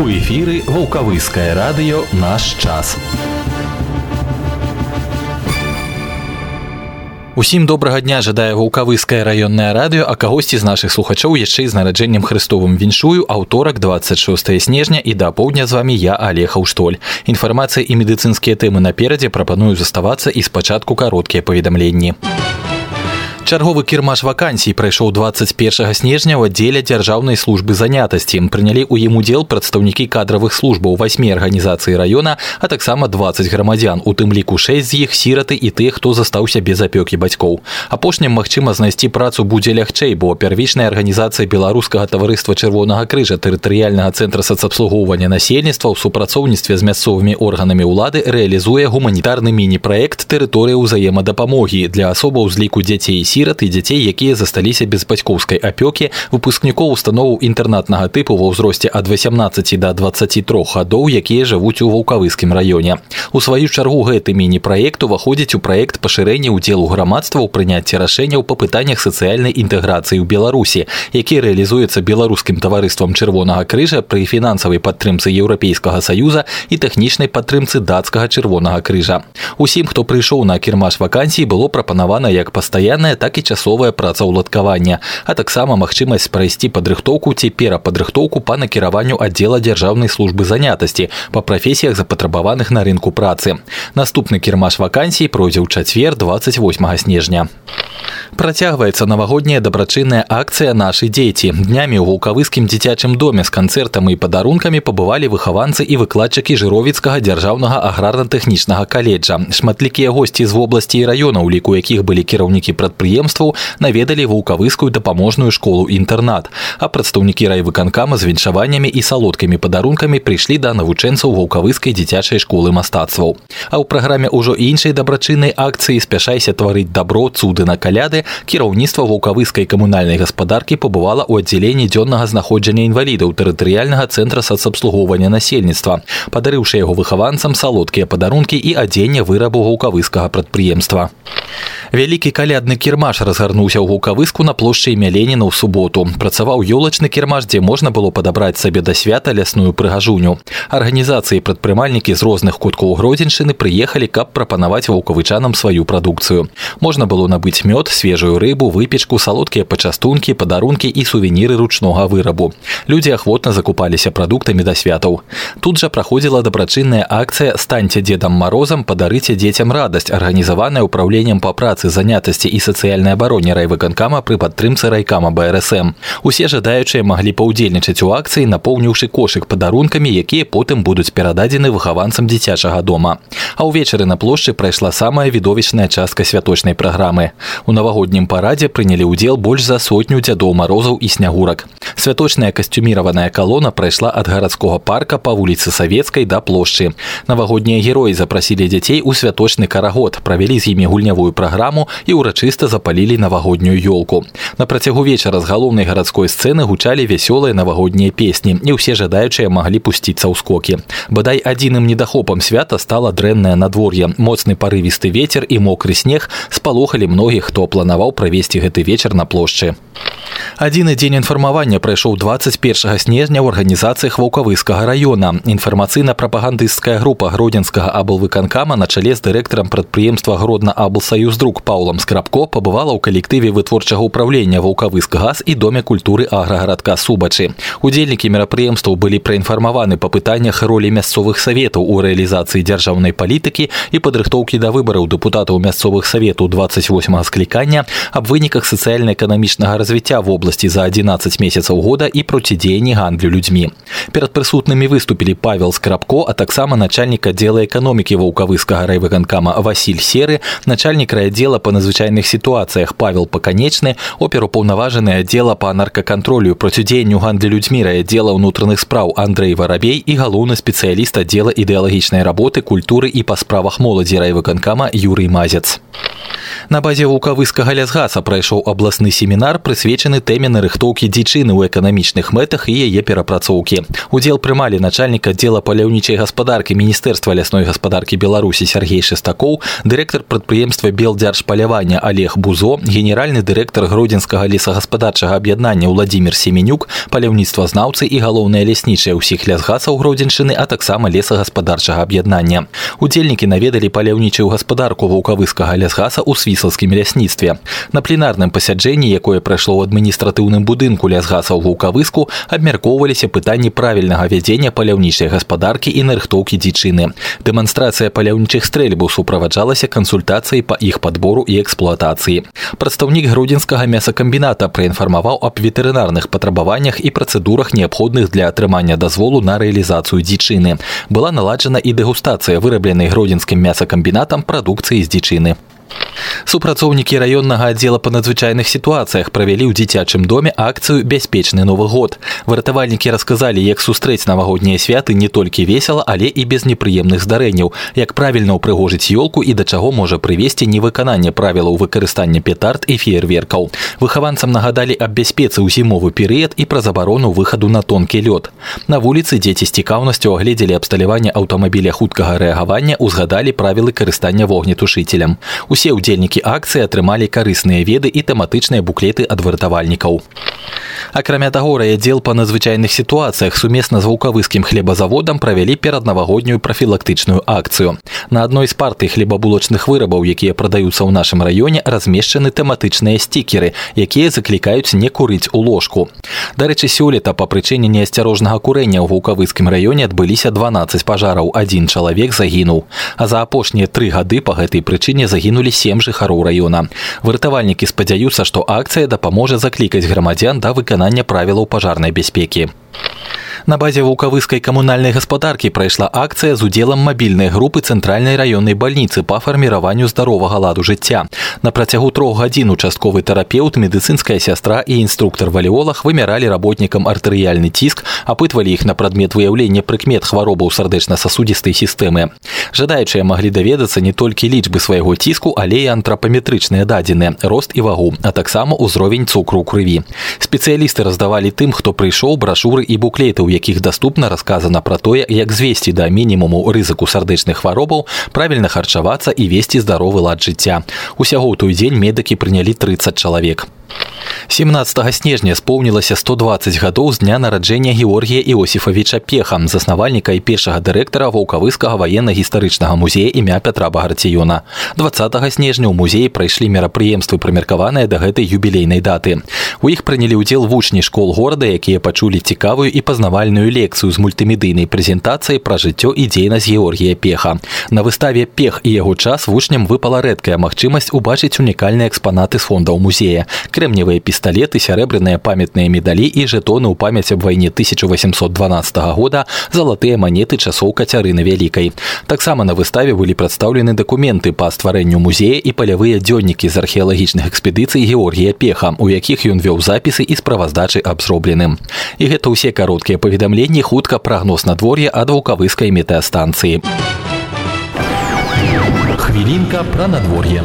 У эфіры вулкавыскае радыё наш час. Усім добрага дня жадае вулкавыскае раённае радыё, а кагосьці з нашых слухачоў яшчэ з нараджэннем Христовым віншую аўторак 26 снежня і да поўдня з вами я Олег Аўштоль. Інфармацыя і медыцынскія тэмы наперадзе прапаную заставацца і спачатку кароткія паведамленні. Чарговы кірмаш вакансій прайшоў 21 снежня ў аддзеле дзяржаўнай службы занятасці. Прынялі ў ім удзел прадстаўнікі кадравых службаў васьмі арганізацыі раёна, а таксама 20 грамадзян, у тым ліку 6 з іх сіраты і тых, хто застаўся без апёкі бацькоў. Апошнім магчыма знайсці працу будзе лягчэй, бо первічная арганізацыя беларускага таварыства чырвонага крыжа тэрытарыяльнага цэнтра сацабслугоўвання насельніцтва ў супрацоўніцтве з мясцовымі органамі ўлады рэалізуе гуманітарны міні-праект тэрыторыя ўзаемадапамогі для асобаў з ліку дзяцей і сірат і дзяцей якія засталіся без бацькоўскай апёкі выпускнікоў установаў інтэрнатнага тыпу ва ўзросце ад 18 до 23 гадоў якія жывуць у вулкавыскім раёне у сваю чаргу гэты міні-праект уваходзіць у праект пашырэння ўдзелу грамадства ў прыняцці рашэнняў па пытаннях сацыяльнай інтэграцыі ў беларусі які рэалізуецца беларускім таварыствам чырвонага крыжа пры фінансавай падтрымцы еўрапейскага саюза і тэхнічнай падтрымцы дацкага чырвонага крыжа усім хто прыйшоў на кірмаш вакансій было прапанавана як пастаянная так і часовае працаўладкаванне а таксама магчымасць прайсці падрыхтоўку ці перападрыхтоўку па накіраванню аддзела дзяржаўнай службы занятасці па прафесіях запатрабаваных на рынку працы. Наступны кірмаш вакансій пройдзе ў чацвер 28 снежня. Працягваецца навагодняя дабрачынная акцыя нашы дзеці днямі ў вулкавыскім дзіцячым доме з канцэртам і падарункамі пабывалі выхаванцы і выкладчыкі жыровіцкага дзяржаўнага аграрна-тэхнічнага каледжа. Шматлікія госці з вобласці і раёна у ліку якіх былі кіраўнікі прадпрыемства прадпрыемстваў наведалі вулкавыскую дапаможную школу інтэрнат а прадстаўнікі райвыканкама з віншаваннямі і салодкімі падарункамі прыйшлі да навучэнцаў вулкавыскай дзіцячай школы мастацтваў. А ў праграме ўжо іншай дабрачыннай акцыі спяшайся тварыць дабро цуды на каляды. Кіраўніцтва вулкавыскай камунальнай гаспадаркі пабывала ў аддзяленні дзённага знаходжання інвалідаў тэрытарыяльнага цэнтра сацабслугоўвання насельніцтва падарыўшы яго выхаванцам салодкія падарункі і адзення вырабу вулкавыскага прадпрыемства. Вялікі калядны кірмаш кірмаш разгарнуўся ў гукавыску на плошчы Мяленіна ў суботу. Працаваў ёлачны кірмаш, дзе можна было падабраць сабе да свята лясную прыгажуню. Арганізацыі прадпрымальнікі з розных куткоў гродзеншчыны прыехалі, каб прапанаваць ваўкавычанам сваю прадукцыю. Можна было набыць мёд, свежую рыбу, выпечку, салодкія пачастункі, падарункі і сувеніры ручнога вырабу. Людзі ахвотна закупаліся прадуктамі да святаў. Тут жа праходзіла дабрачынная акцыя станьце дзедам марозам падарыце дзецям радасць, арганізаваная ўправленнем па працы занятасці і сацыяльнай сацыяльнай абароне райвыканкама пры падтрымцы райкама брсм усе жадаючыя маглі паўдзельнічаць у акцыі напоўніўшы кошык падарункамі якія потым будуць перададзены выхаванцам дзіцячага дома а ўвечары на плошчы прайшла самая відовічная частка святочнай праграмы у навагоднім парадзе прынялі ўдзел больш за сотню дзядоў марозаў і снягурак святочная касцюміраваная калона прайшла ад гарадскога парка па вуліцы савецкай да плошчы навагоднія героі запрасілі дзяцей у святочны карагод правялі з імі гульнявую праграму і ўрачыста запа запалілі навагоднюю ёлку. На працягу вечара з галоўнай гарадской сцэны гучалі вясёлыя навагоднія песні і ўсе жадаючыя маглі пусціцца ў скокі. Бадай адзіным недахопам свята стала дрэннае надвор'е. Моцны парывісты вецер і мокры снег спалохалі многіх, хто планаваў правесці гэты вечар на плошчы. Адзіны дзень інфармавання прайшоў 21 снежня ў арганізацыях ваўкавыскага раёна. Інфармацыйна-прапагандысцкая група гродзенскага аблвыканкама на чале з дырэктарам прадпрыемства гродна аблсаюздрук паулам скрабко пабываў працавала ў калектыве вытворчага ўправлення вулкавыск газ і доме культуры аграгарадка субачы удзельнікі мерапрыемстваў былі праінфармаваны па пытаннях ролі мясцовых саветаў у рэалізацыі дзяржаўнай палітыкі і падрыхтоўкі да выбараў дэпутатаў мясцовых саветаў 28 склікання аб выніках сацыяльна-эканамічнага развіцця в области за 11 месяцаў года і процідзеянні гандлю людзьмі перад прысутнымі выступілі павел скрабко а таксама начальнік аддзела эканомікі ваўкавыскага райвыканкама василь серы начальнік райаддзела па надзвычайных сітуацыях сітуацыях павел паканечны оперупаўнаважаны аддзела па наркакантролю процідзеянню гандлі людзьмі аддзела ўнутраных спраў Андрей варабей і галоўны спецыяліст аддзела ідэалагічнай работы культуры і па справах моладзі райвыканкама юрый мазец На базе вулкавыскага лясгаса прайшоў абласны семінар прысвечаны тэме нарыхтоўкі дзічыны ў эканамічных мэтах і яе перапрацоўкі. Удзел прымалі начальнік аддзела паляўнічай гаспадаркі міністэрства лясной гаспадаркі Беларусі Сергей Шестакоў, дырэктар прадпрыемства белдзяржпалявання олег бузо генеральны дырэктар гродзенскага лесагаспадарчага аб'яднання владимир семенюк паляўніцтвазнаўцы і галоўныя ляснічыя ўсіх лясгасаў гродзеншчыны а таксама лесагаспадарчага аб'яднання удзельнікі наведалі паляўнічую гаспадарку ваўкавыскага лясгаса ў свіслацкім лясніцтве на пленарным пасяджэнні якое прайшло ў адміністратыўным будынку лясгасаў ваўкавыску абмяркоўваліся пытанні правільнага вядзення паляўнічай гаспадаркі і нарыхтоўкі дзічыны дэманстрацыя паляўнічых стрэльбаў супроводжалася кансультацыяй па іх падбору і эксплуатацыі. Прадстаўнік грудзенскага мясакамбіната праінфармаваў аб ветэрынарных патрабаваннях і працэдурах неабходных для атрымання дазволу на рэалізацыю дзічыны. Была наладжана і дэгустацыя вырабленай гродзенскім мясакамбінатам прадукцыі з дзічыны. Супрацоўнікі раённага аддзела па надзвычайных сітуацыях правялі ў дзіцячым доме акцыю бяспечны новы год. Выратавальнікі расказалі, як сустрэць навагоднія святы не толькі весела, але і без непрыемных здарэнняў, як правільна ўпрыгожыць ёлку і да чаго можа прывесці невыкананне правілаў выкарыстання петард і феерверкаў. Выхаванцам нагадалі аб бяспецы ў зімовы перыяд і пра забарону выхаду на тонкі лёд. На вуліцы дзеці з цікаўнасцю агледзелі абсталяванне аўтамабіля хуткага рэагавання, узгадалі правілы карыстання вогнетушителем. Усе ўдзельнікі акцыі атрымалі карысныя веды і тэматычныя буклеты ад выратавальнікаў. Акрамя таго райаддзел па надзвычайных сітуацыях сумесна з вулкавыскім хлебазаводам правялі пераднавагоднюю прафілактычную акцыю. На адной з партый хлебабулочных вырабаў, якія прадаюцца ў нашым раёне размешчаны тэматычныя стікеры, якія заклікаюць не курыць у ложку. Дарэчы, сёлета па прычыне неасцярожнага курэння ў вулкавыскім раёне адбыліся 12 пажараў, адзін чалавек загінуў. А за апошнія тры гады па гэтай прычыне загінулі сем жыхароў раёна. Выратавальнікі спадзяюцца, што акцыя дапаможа заклікаць грамадзян да выканання правілаў пажарнай бяспекі. На базе вулкавыскай камунальнай гаспадаркі прайшла акцыя з удзелам мабільнай групы цэнтральнай раённай бальніцы па фарміраванню здаровага ладу жыцця. На працягу трох гадзін участковы тэрапеўт, медыцынская сястра і інструктор валіолах вымяралі работнікам артэрыяльны ціск, апытвалі іх на прадмет выяўлення прыкмет хваробаў сардэчна-сасудзістай сістэмы. Жадаючыя маглі даведацца не толькі лічбы свайго ціску, але і антрапаметрычныя дадзеныя, рост і вагу, а таксама ўзровень цукру ў крыві. Спецыялісты раздавалі тым, хто прыйшоў брашуры і буклеты, у якіх даступна расказана пра тое, як звесці да мінімуму рызыку сардэчных хваробаў, правільна харчавацца і весці здаровы лад жыцця. Усяго ў той дзень медыкі прынялі 30 чалавек. 17 снежня споўнілася 120 гадоў з дня нараджэння Георгія Іосифавіча Пеха, заснавальніка і першага дырэктара ваўкавыскага ваенна-гістарычнага музея імя Пятра Багарціёна. 20 снежня ў музеі прайшлі мерапрыемствы прымеркаваныя да гэтай юбілейнай даты. У іх прынялі ўдзел вучні школ горада, якія пачулі цікавую і пазнавальную лекцыю з мультымедыйнай прэзентацыяй пра жыццё і дзейнасць Георгія Пеха. На выставе Пех і яго час вучням выпала рэдкая магчымасць убачыць унікальныя экспанаты з фондаў музея кремниевые пистолеты, серебряные памятные медали и жетоны ў памяць аб вайне 1812 года, залатыя манеты часоў кацярыны вялікай. Таксама на выставе былі прадстаўлены дакументы па стварэнню музея і палявыя дзённікі з археалагічных экспедыцый Георгія Пеха, у якіх ён вёў запісы і справаздачы аб зробленым. І гэта ўсе кароткія паведамленні хутка прагноз надвор'я ад вулкавыскай метэастанцыі. Хвілінка пра надвор'е.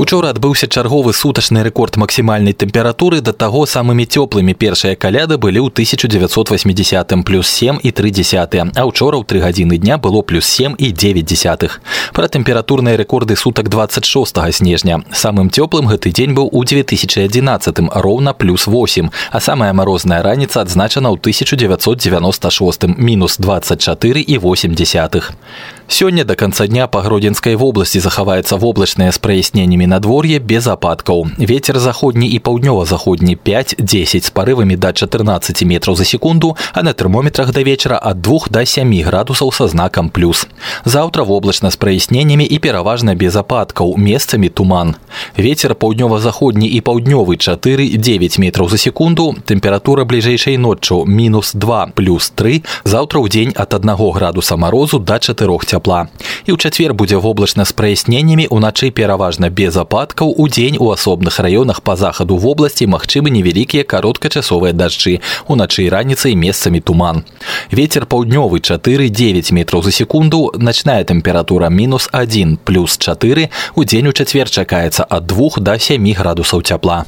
Учора адбыўся чарговы сутачны рэкорд максімальнай тэмпературы да таго самымі цёплымі першыя каляды былі ў 1980 плюс 7 і 3 десятыя, а учора ў тры гадзіны дня было плюс 7 і 9 десятых. Пра тэмпературныя рэкорды сутак 26 снежня. Самым цёплым гэты дзень быў у 2011 роўна плюс 8, а самая марозная раніца адзначана ў 1996 мінус 24 і 8 десятых. Сёння до конца дня па гродзенскай вобласці захаваецца воблачнае з праясненнямі надвор'е без ападкаў. Вецер заходні і паўднёва-заходні 5-10 з парывамі да 14 метраў за секунду, а на тэрмометрах да вечара ад 2 до 7 градусаў са знакам плюс. Заўтра воблачна з праясненнямі і пераважна без ападкаў, месцамі туман. Вецер паўднёва-заходні і паўднёвы 4-9 метраў за секунду, тэмпература бліжэйшай ноччу мінус 2 плюс 3, заўтра ў дзень ад 1 градуса марозу да 4 цяпла. І ў чацвер будзе воблачна з праясненнямі уначы пераважна без ападкаў у дзень у асобных раёнах па захаду вобласці магчымы невялікія кароткачасовыя дажджы уначы і раніцай месцамі туман. Вецер паўднёвы 4-9 метраў за секунду начная тэмпература мінус 1 плюс 4 у дзень у чацвер чакаецца ад 2 до 7 градусаў цяпла.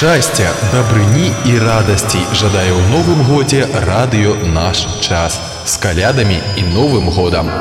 Шчасця, дабрыні і радасці жадае ў новым годзе радыё наш час з калядамі і новым годам.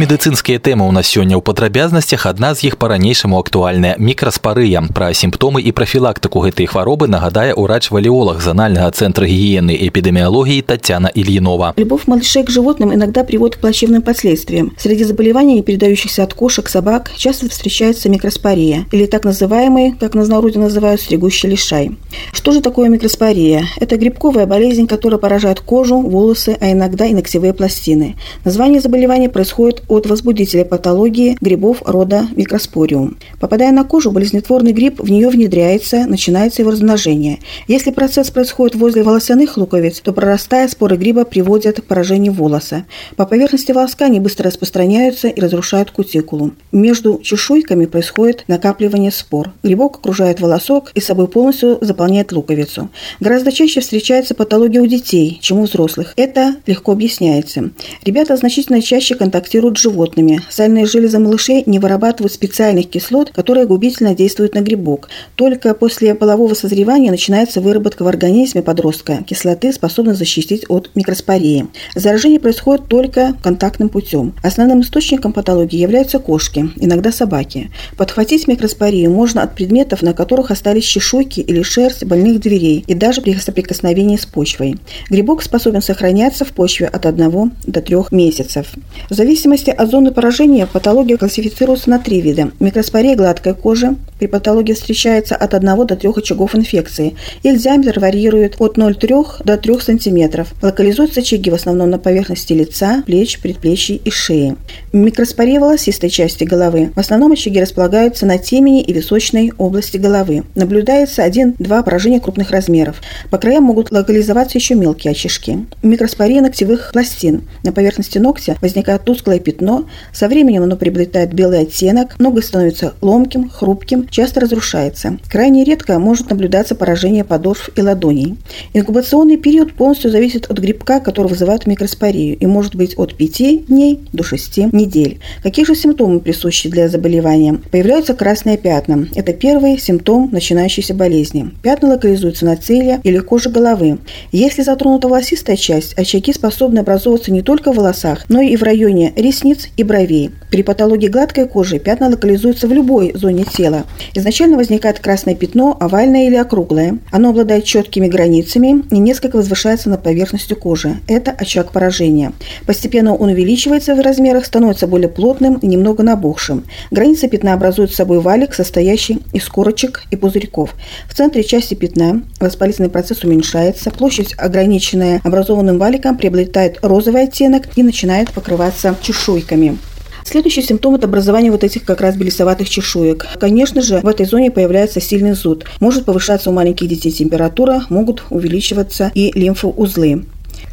Медыцынскія тэмы ў нас сёння ў падрабязнасцях адна з іх па-ранейшаму актуальная мікраспарыя пра сімптомы і прафілактыку гэтай хваробы нагадае урач-валеолог зональнага цэнтра гігіены і эпидемиологии Татьяна Ильинова. Любовь малышей к животным иногда приводит к плачевным последствиям. Среди заболеваний, передающихся от кошек, собак, часто встречается микроспория, или так называемый, как на народе называют, стригущий лишай. Что же такое микроспория? Это грибковая болезнь, которая поражает кожу, волосы, а иногда и ногтевые пластины. Название заболевания происходит от возбудителя патологии грибов рода микроспориум. Попадая на кожу, болезнетворный гриб в нее внедряется, начинается его размножение. Если процесс происходит возле волосяных луковиц, то прорастая споры гриба приводят к поражению волоса. По поверхности волоска они быстро распространяются и разрушают кутикулу. Между чешуйками происходит накапливание спор. Грибок окружает волосок и собой полностью заполняет луковицу. Гораздо чаще встречается патология у детей, чем у взрослых. Это легко объясняется. Ребята значительно чаще контактируют животными. Сальные железы малышей не вырабатывают специальных кислот, которые губительно действуют на грибок. Только после полового созревания начинается выработка в организме подростка кислоты, способной защитить от микроспории. Заражение происходит только контактным путем. Основным источником патологии являются кошки, иногда собаки. Подхватить микроспорию можно от предметов, на которых остались чешуйки или шерсть больных дверей и даже при соприкосновении с почвой. Грибок способен сохраняться в почве от 1 до 3 месяцев. В зависимости от зоны поражения патология классифицируется на три вида. Микроспория гладкой кожи. При патологии встречается от 1 до 3 очагов инфекции. Диаметр варьирует от 0,3 до 3 см. Локализуются очаги в основном на поверхности лица, плеч, предплечий и шеи. Микроспория волосистой части головы. В основном очаги располагаются на темени и височной области головы. Наблюдается 1-2 поражения крупных размеров. По краям могут локализоваться еще мелкие очишки. Микроспория ногтевых пластин. На поверхности ногтя возникает тусклое пятно. Со временем оно приобретает белый оттенок. Ноготь становится ломким, хрупким, часто разрушается. Крайне редко может наблюдаться поражение подошв и ладоней. Инкубационный период полностью зависит от грибка, который вызывает микроспорию, и может быть от 5 дней до 6 недель. Какие же симптомы присущи для заболевания? Появляются красные пятна. Это первый симптом начинающейся болезни. Пятна локализуются на теле или коже головы. Если затронута волосистая часть, очаги способны образовываться не только в волосах, но и в районе ресниц и бровей. При патологии гладкой кожи пятна локализуются в любой зоне тела. Изначально возникает красное пятно, овальное или округлое. Оно обладает четкими границами и несколько возвышается над поверхностью кожи. Это очаг поражения. Постепенно он увеличивается в размерах, становится более плотным и немного набухшим. Границы пятна образуют собой валик, состоящий из корочек и пузырьков. В центре части пятна воспалительный процесс уменьшается, площадь, ограниченная образованным валиком, приобретает розовый оттенок и начинает покрываться чешуйками. Следующий симптом – это образование вот этих как раз белесоватых чешуек. Конечно же, в этой зоне появляется сильный зуд. Может повышаться у маленьких детей температура, могут увеличиваться и лимфоузлы.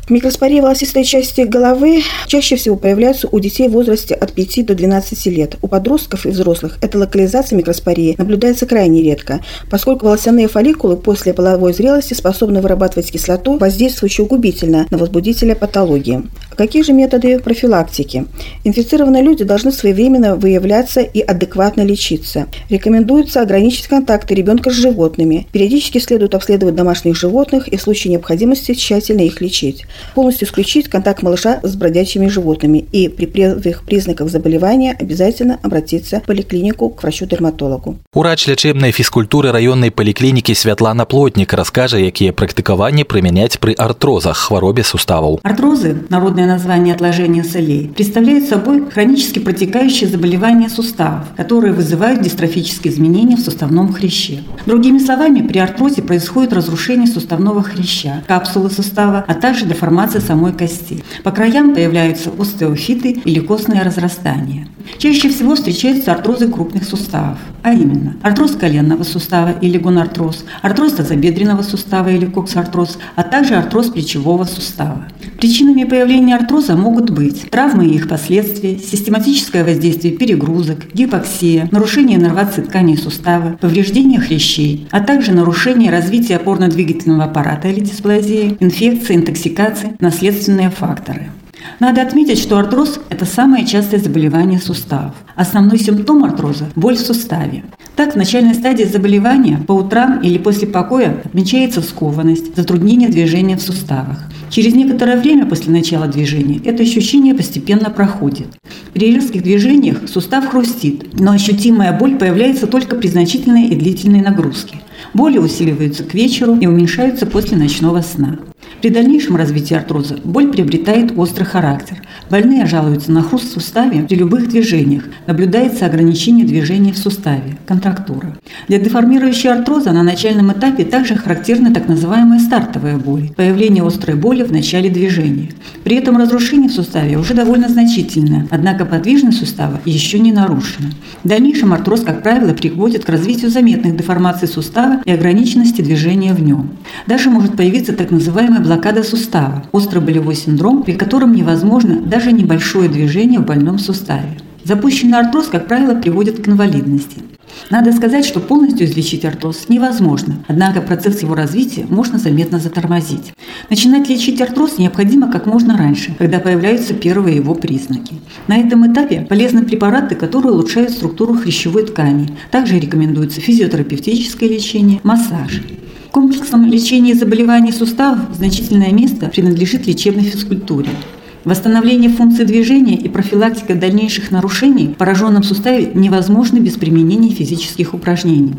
Микроспории волосистой части головы чаще всего появляются у детей в возрасте от 5 до 12 лет. У подростков и взрослых эта локализация микроспории наблюдается крайне редко, поскольку волосяные фолликулы после половой зрелости способны вырабатывать кислоту, воздействующую губительно на возбудителя патологии. Какие же методы профилактики? Инфицированные люди должны своевременно выявляться и адекватно лечиться. Рекомендуется ограничить контакты ребенка с животными. Периодически следует обследовать домашних животных и в случае необходимости тщательно их лечить. Полностью исключить контакт малыша с бродячими животными и при первых признаках заболевания обязательно обратиться в поликлинику к врачу-дерматологу. Урач лячэбнай фізкультуры раённай паліклінікі Святлана Плотнік раскажа, якія практыкаванні прымяняць пры артрозах хваробе суставаў. Артрозы, народное название отложения солей, представляют собой хронически протекающие заболевания суставов, которые вызывают дистрофические изменения в суставном хряще. Другими словами, при артрозе происходит разрушение суставного хряща, капсулы сустава, а также деформация самой кости. По краям появляются остеофиты или костное разрастание. Чаще всего встречаются артрозы крупных суставов, а именно артроз коленного сустава или гонартроз, артроз тазобедренного сустава или коксартроз, а также артроз плечевого сустава. Причинами появления артроза могут быть травмы и их последствия, систематическое воздействие перегрузок, гипоксия, нарушение иннервации тканей сустава, повреждение хрящей, а также нарушение развития опорно-двигательного аппарата или дисплазии, инфекции, интоксикации, наследственные факторы. Надо отметить, что артроз – это самое частое заболевание суставов. Основной симптом артроза – боль в суставе. Так, в начальной стадии заболевания по утрам или после покоя отмечается скованность, затруднение движения в суставах. Через некоторое время после начала движения это ощущение постепенно проходит. При резких движениях сустав хрустит, но ощутимая боль появляется только при значительной и длительной нагрузке. Боли усиливаются к вечеру и уменьшаются после ночного сна. При дальнейшем развитии артроза боль приобретает острый характер. Больные жалуются на хруст в суставе при любых движениях. Наблюдается ограничение движения в суставе – контрактура. Для деформирующей артроза на начальном этапе также характерны так называемые стартовые боли – появление острой боли в начале движения. При этом разрушение в суставе уже довольно значительное, однако подвижность сустава еще не нарушена. В дальнейшем артроз, как правило, приводит к развитию заметных деформаций сустава и ограниченности движения в нем. Даже может появиться так называемая блокада сустава – острый болевой синдром, при котором невозможно даже небольшое движение в больном суставе. Запущенный артроз, как правило, приводит к инвалидности. Надо сказать, что полностью излечить артроз невозможно, однако процесс его развития можно заметно затормозить. Начинать лечить артроз необходимо как можно раньше, когда появляются первые его признаки. На этом этапе полезны препараты, которые улучшают структуру хрящевой ткани. Также рекомендуется физиотерапевтическое лечение, массаж. Комплексном лечении заболеваний суставов значительное место принадлежит лечебной физкультуре. Восстановление функции движения и профилактика дальнейших нарушений в пораженном суставе невозможны без применения физических упражнений.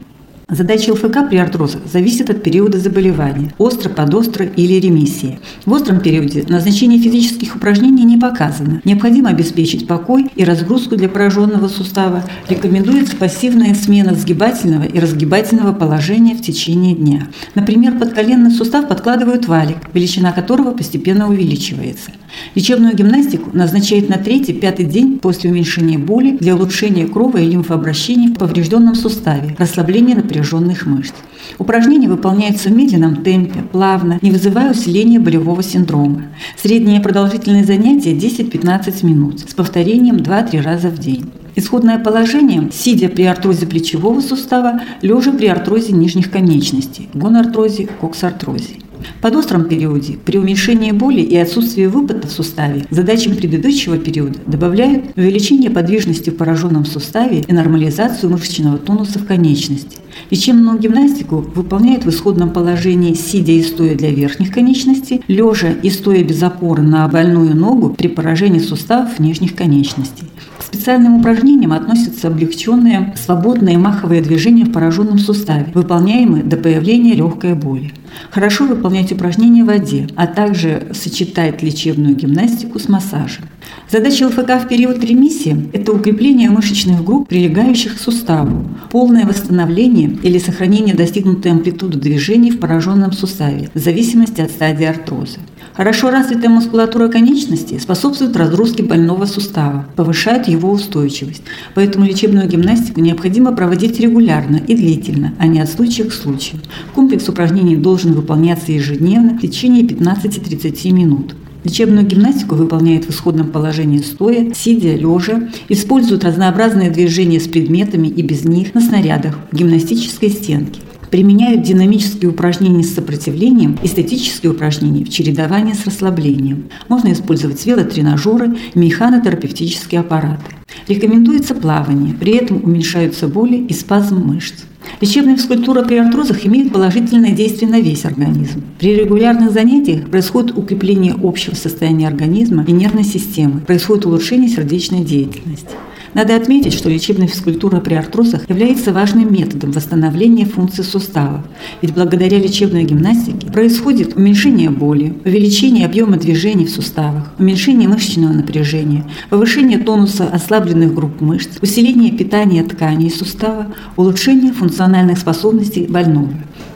Задача ЛФК при артрозах зависит от периода заболевания – остро, подостро или ремиссии. В остром периоде назначение физических упражнений не показано. Необходимо обеспечить покой и разгрузку для пораженного сустава. Рекомендуется пассивная смена сгибательного и разгибательного положения в течение дня. Например, под коленный сустав подкладывают валик, величина которого постепенно увеличивается. Лечебную гимнастику назначают на третий-пятый день после уменьшения боли для улучшения крова и лимфообращения в поврежденном суставе, расслабления напряженных мышц. Упражнения выполняются в медленном темпе, плавно, не вызывая усиления болевого синдрома. Средняя продолжительность занятия 10-15 минут с повторением 2-3 раза в день. Исходное положение – сидя при артрозе плечевого сустава, лежа при артрозе нижних конечностей, гонартрозе, коксартрозе. В подостром периоде при уменьшении боли и отсутствии выпада в суставе задачам предыдущего периода добавляют увеличение подвижности в пораженном суставе и нормализацию мышечного тонуса в конечности. Лечебную гимнастику выполняют в исходном положении сидя и стоя для верхних конечностей, лежа и стоя без опоры на больную ногу при поражении суставов нижних конечностей. Специальным упражнениям относятся облегченные свободные маховые движения в пораженном суставе, выполняемые до появления легкой боли. Хорошо выполнять упражнения в воде, а также сочетать лечебную гимнастику с массажем. Задача ЛФК в период ремиссии – это укрепление мышечных групп, прилегающих к суставу, полное восстановление или сохранение достигнутой амплитуды движений в пораженном суставе, в зависимости от стадии артроза. Хорошо развитая мускулатура конечностей способствует разгрузке больного сустава, повышает его устойчивость. Поэтому лечебную гимнастику необходимо проводить регулярно и длительно, а не от случая к случаю. Комплекс упражнений должен выполняться ежедневно в течение 15-30 минут. Лечебную гимнастику выполняют в исходном положении стоя, сидя, лежа, используют разнообразные движения с предметами и без них на снарядах в гимнастической стенке. Применяют динамические упражнения с сопротивлением и статические упражнения в чередовании с расслаблением. Можно использовать велотренажеры механотерапевтические аппараты. Рекомендуется плавание, при этом уменьшаются боли и спазм мышц. Лечебная физкультура при артрозах имеет положительное действие на весь организм. При регулярных занятиях происходит укрепление общего состояния организма и нервной системы, происходит улучшение сердечной деятельности. Надо отметить, что лечебная физкультура при артрозах является важным методом восстановления функций суставов, ведь благодаря лечебной гимнастике происходит уменьшение боли, увеличение объема движений в суставах, уменьшение мышечного напряжения, повышение тонуса ослабленных групп мышц, усиление питания тканей сустава, улучшение функциональных способностей больного.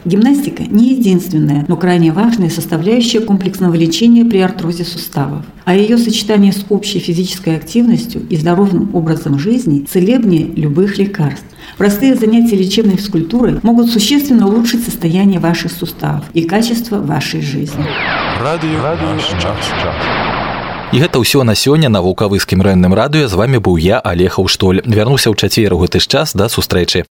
Гимнастика не единственная, но крайне важная составляющая комплексного лечения при артрозе суставов. А ее сочетание с общей физической активностью и здоровым образом жизни целебнее любых лекарств. Простые занятия лечебной физкультурой могут существенно улучшить состояние ваших суставов и качество вашей жизни. Радыё наш час. І гэта ўсё на сёння на вулкавыскім рэнным радыё з вами быў я алег Аўштоль вярнуся ў чацвер у гэты ж час да сустрэчы